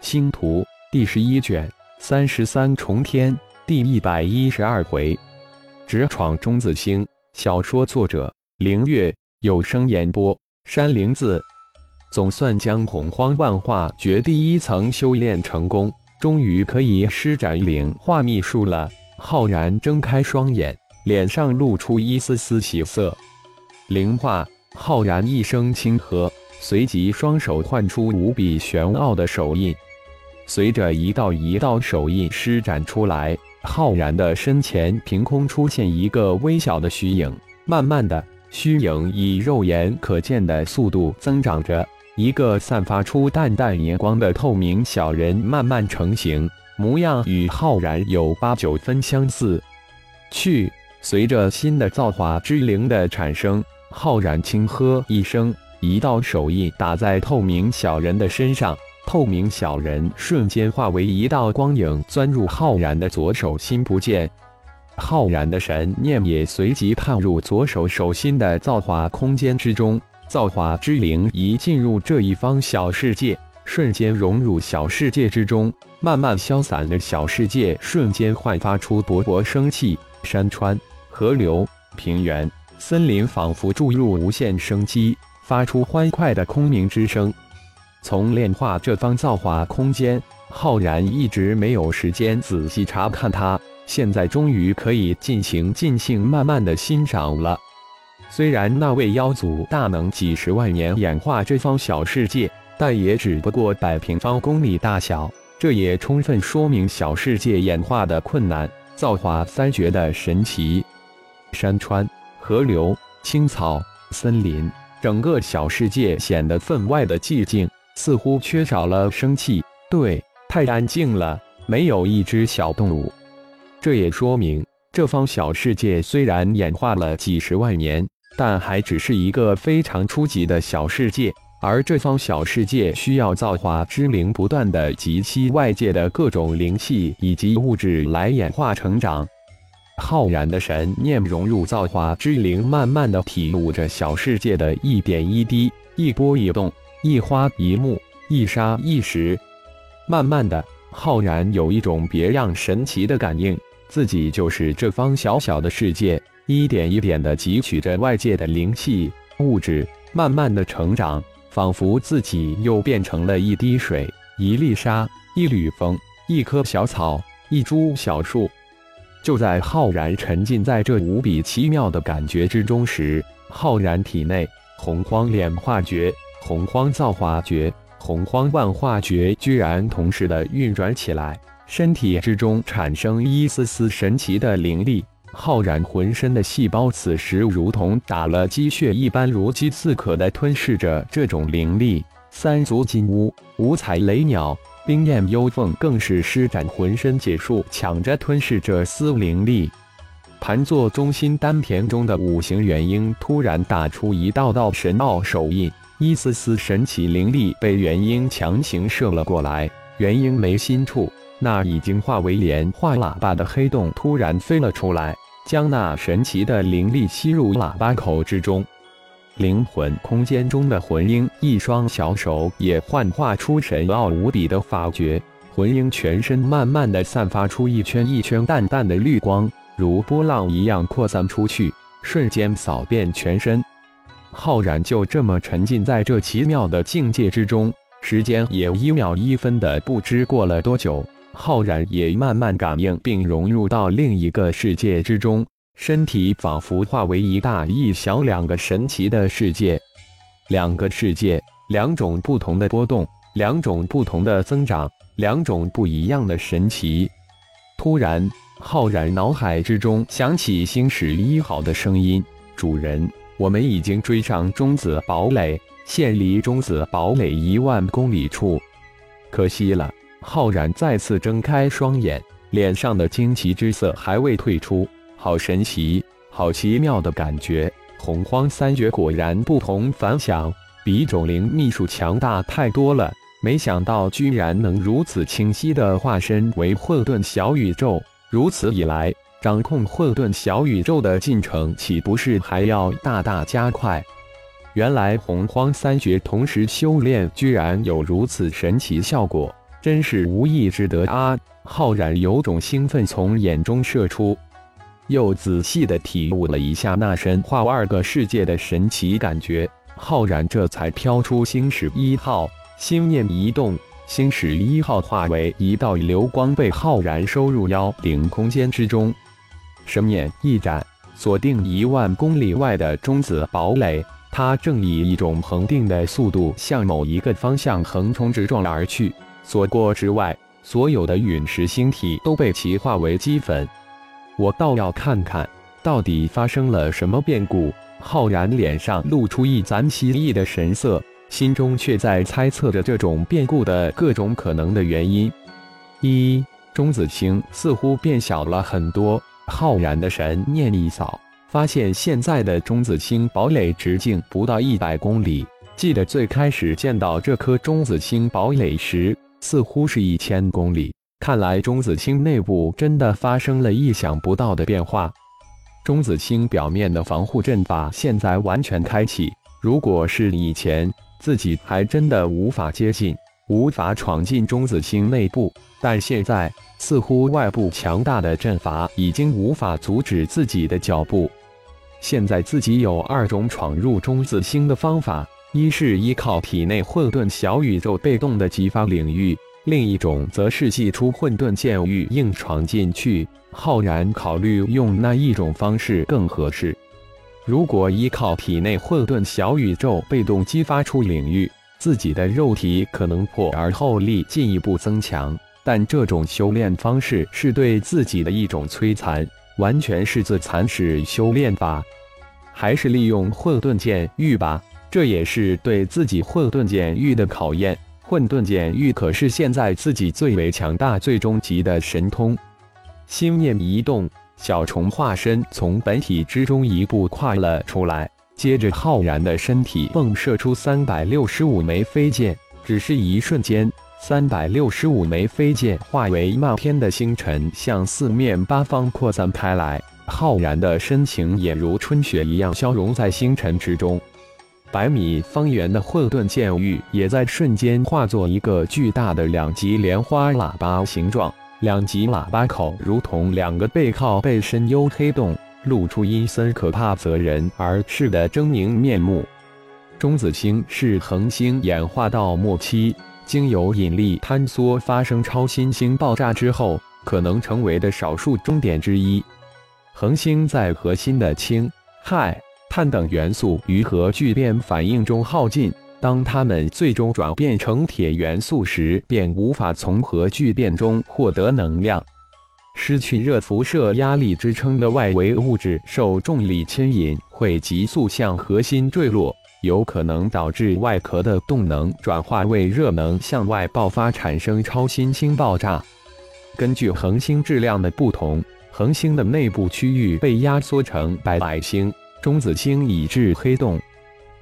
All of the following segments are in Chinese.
星图第十一卷三十三重天第一百一十二回，直闯中子星。小说作者：凌月，有声演播：山灵子。总算将洪荒万化诀第一层修炼成功，终于可以施展灵化秘术了。浩然睁开双眼，脸上露出一丝丝喜色。灵化，浩然一声轻喝，随即双手唤出无比玄奥的手印。随着一道一道手印施展出来，浩然的身前凭空出现一个微小的虚影。慢慢的，虚影以肉眼可见的速度增长着，一个散发出淡淡荧光的透明小人慢慢成型，模样与浩然有八九分相似。去！随着新的造化之灵的产生，浩然轻喝一声，一道手印打在透明小人的身上。透明小人瞬间化为一道光影，钻入浩然的左手心不见。浩然的神念也随即探入左手手心的造化空间之中。造化之灵一进入这一方小世界，瞬间融入小世界之中，慢慢消散的小世界瞬间焕发出勃勃生气。山川、河流、平原、森林仿佛注入无限生机，发出欢快的空鸣之声。从炼化这方造化空间，浩然一直没有时间仔细查看它，现在终于可以尽情尽兴、慢慢的欣赏了。虽然那位妖族大能几十万年演化这方小世界，但也只不过百平方公里大小，这也充分说明小世界演化的困难，造化三绝的神奇。山川、河流、青草、森林，整个小世界显得分外的寂静。似乎缺少了生气，对，太安静了，没有一只小动物。这也说明，这方小世界虽然演化了几十万年，但还只是一个非常初级的小世界。而这方小世界需要造化之灵不断的集吸外界的各种灵气以及物质来演化成长。浩然的神念融入造化之灵，慢慢的体悟着小世界的一点一滴，一波一动。一花一木，一沙一石，慢慢的，浩然有一种别样神奇的感应，自己就是这方小小的世界，一点一点的汲取着外界的灵气物质，慢慢的成长，仿佛自己又变成了一滴水、一粒沙、一缕风、一棵小草、一株小树。就在浩然沉浸在这无比奇妙的感觉之中时，浩然体内洪荒炼化诀。洪荒造化诀、洪荒万化诀居然同时的运转起来，身体之中产生一丝丝神奇的灵力。浩然浑身的细胞此时如同打了鸡血一般，如饥似渴的吞噬着这种灵力。三足金乌、五彩雷鸟、冰焰幽凤更是施展浑身解数，抢着吞噬这丝灵力。盘坐中心丹田中的五行元婴突然打出一道道神奥手印。一丝丝神奇灵力被元婴强行射了过来，元婴眉心处那已经化为莲化喇叭的黑洞突然飞了出来，将那神奇的灵力吸入喇叭口之中。灵魂空间中的魂婴一双小手也幻化出神奥无比的法诀，魂婴全身慢慢的散发出一圈一圈淡淡的绿光，如波浪一样扩散出去，瞬间扫遍全身。浩然就这么沉浸在这奇妙的境界之中，时间也一秒一分的不知过了多久。浩然也慢慢感应并融入到另一个世界之中，身体仿佛化为一大一小两个神奇的世界，两个世界，两种不同的波动，两种不同的增长，两种不一样的神奇。突然，浩然脑海之中响起星矢一号的声音：“主人。”我们已经追上中子堡垒，现离中子堡垒一万公里处。可惜了，浩然再次睁开双眼，脸上的惊奇之色还未退出。好神奇，好奇妙的感觉！洪荒三绝果然不同凡响，比种灵秘术强大太多了。没想到居然能如此清晰地化身为混沌小宇宙，如此一来。掌控混沌小宇宙的进程，岂不是还要大大加快？原来洪荒三绝同时修炼，居然有如此神奇效果。真是无意之得啊！浩然有种兴奋从眼中射出，又仔细的体悟了一下那神化二个世界的神奇感觉，浩然这才飘出星矢一号，心念一动，星矢一号化为一道流光，被浩然收入妖灵空间之中。神念一展，锁定一万公里外的中子堡垒。他正以一种恒定的速度向某一个方向横冲直撞而去。所过之外，所有的陨石星体都被其化为齑粉。我倒要看看，到底发生了什么变故。浩然脸上露出一簪奇异的神色，心中却在猜测着这种变故的各种可能的原因。一，中子星似乎变小了很多。浩然的神念一扫，发现现在的中子星堡垒直径不到一百公里。记得最开始见到这颗中子星堡垒时，似乎是一千公里。看来中子星内部真的发生了意想不到的变化。中子星表面的防护阵法现在完全开启。如果是以前，自己还真的无法接近，无法闯进中子星内部。但现在。似乎外部强大的阵法已经无法阻止自己的脚步。现在自己有二种闯入中子星的方法：一是依靠体内混沌小宇宙被动的激发领域，另一种则是祭出混沌剑域硬闯进去。浩然考虑用那一种方式更合适。如果依靠体内混沌小宇宙被动激发出领域，自己的肉体可能破而后立，进一步增强。但这种修炼方式是对自己的一种摧残，完全是自残式修炼法。还是利用混沌剑域吧，这也是对自己混沌剑域的考验。混沌剑域可是现在自己最为强大、最终极的神通。心念一动，小虫化身从本体之中一步跨了出来，接着浩然的身体迸射出三百六十五枚飞剑，只是一瞬间。三百六十五枚飞剑化为漫天的星辰，向四面八方扩散开来。浩然的深情也如春雪一样消融在星辰之中。百米方圆的混沌剑域也在瞬间化作一个巨大的两级莲花喇叭形状，两级喇叭口如同两个背靠背深幽黑洞，露出阴森可怕、责人而视的狰狞面目。中子星是恒星演化到末期。经由引力坍缩发生超新星爆炸之后，可能成为的少数终点之一。恒星在核心的氢、氦、碳等元素与核聚变反应中耗尽，当它们最终转变成铁元素时，便无法从核聚变中获得能量。失去热辐射压力支撑的外围物质受重力牵引，会急速向核心坠落。有可能导致外壳的动能转化为热能向外爆发，产生超新星爆炸。根据恒星质量的不同，恒星的内部区域被压缩成白矮星、中子星以至黑洞。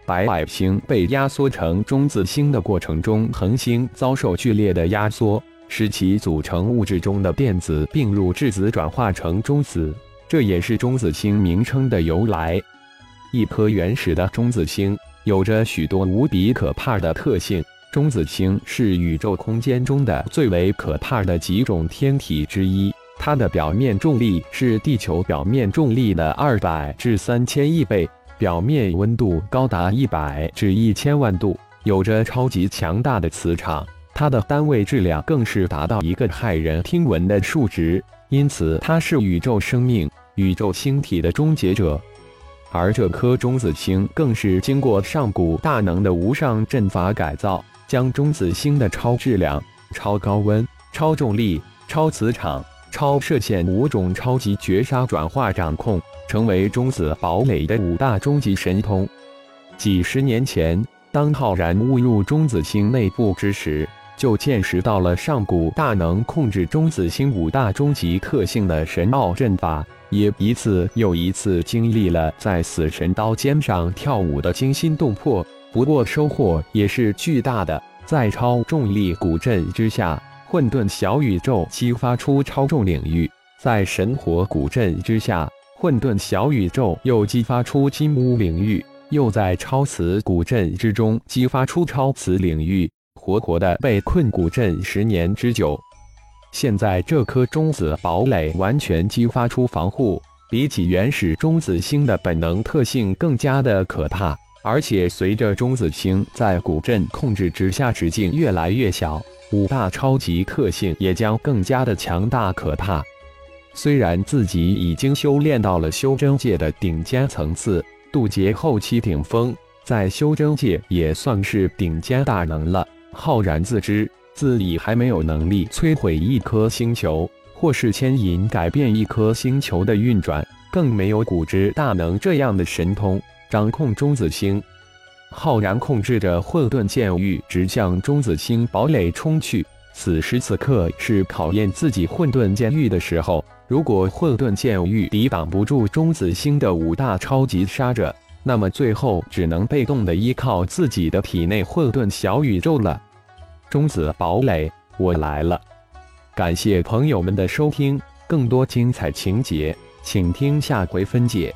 白矮星被压缩成中子星的过程中，恒星遭受剧烈的压缩，使其组成物质中的电子并入质子，转化成中子，这也是中子星名称的由来。一颗原始的中子星。有着许多无比可怕的特性。中子星是宇宙空间中的最为可怕的几种天体之一。它的表面重力是地球表面重力的二百至三千亿倍，表面温度高达一百至一千万度，有着超级强大的磁场。它的单位质量更是达到一个骇人听闻的数值，因此它是宇宙生命、宇宙星体的终结者。而这颗中子星更是经过上古大能的无上阵法改造，将中子星的超质量、超高温、超重力、超磁场、超射线五种超级绝杀转化掌控，成为中子堡垒的五大终极神通。几十年前，当浩然误入中子星内部之时，就见识到了上古大能控制中子星五大终极特性的神奥阵法。也一次又一次经历了在死神刀尖上跳舞的惊心动魄，不过收获也是巨大的。在超重力古阵之下，混沌小宇宙激发出超重领域；在神火古阵之下，混沌小宇宙又激发出金乌领域；又在超磁古阵之中激发出超磁领域。活活的被困古镇十年之久。现在这颗中子堡垒完全激发出防护，比起原始中子星的本能特性更加的可怕。而且随着中子星在古镇控制之下，直径越来越小，五大超级特性也将更加的强大可怕。虽然自己已经修炼到了修真界的顶尖层次，渡劫后期顶峰，在修真界也算是顶尖大能了，浩然自知。自己还没有能力摧毁一颗星球，或是牵引改变一颗星球的运转，更没有古之大能这样的神通掌控中子星。浩然控制着混沌剑域，直向中子星堡垒冲去。此时此刻是考验自己混沌剑域的时候。如果混沌剑域抵挡不住中子星的五大超级杀者，那么最后只能被动的依靠自己的体内混沌小宇宙了。中子堡垒，我来了！感谢朋友们的收听，更多精彩情节，请听下回分解。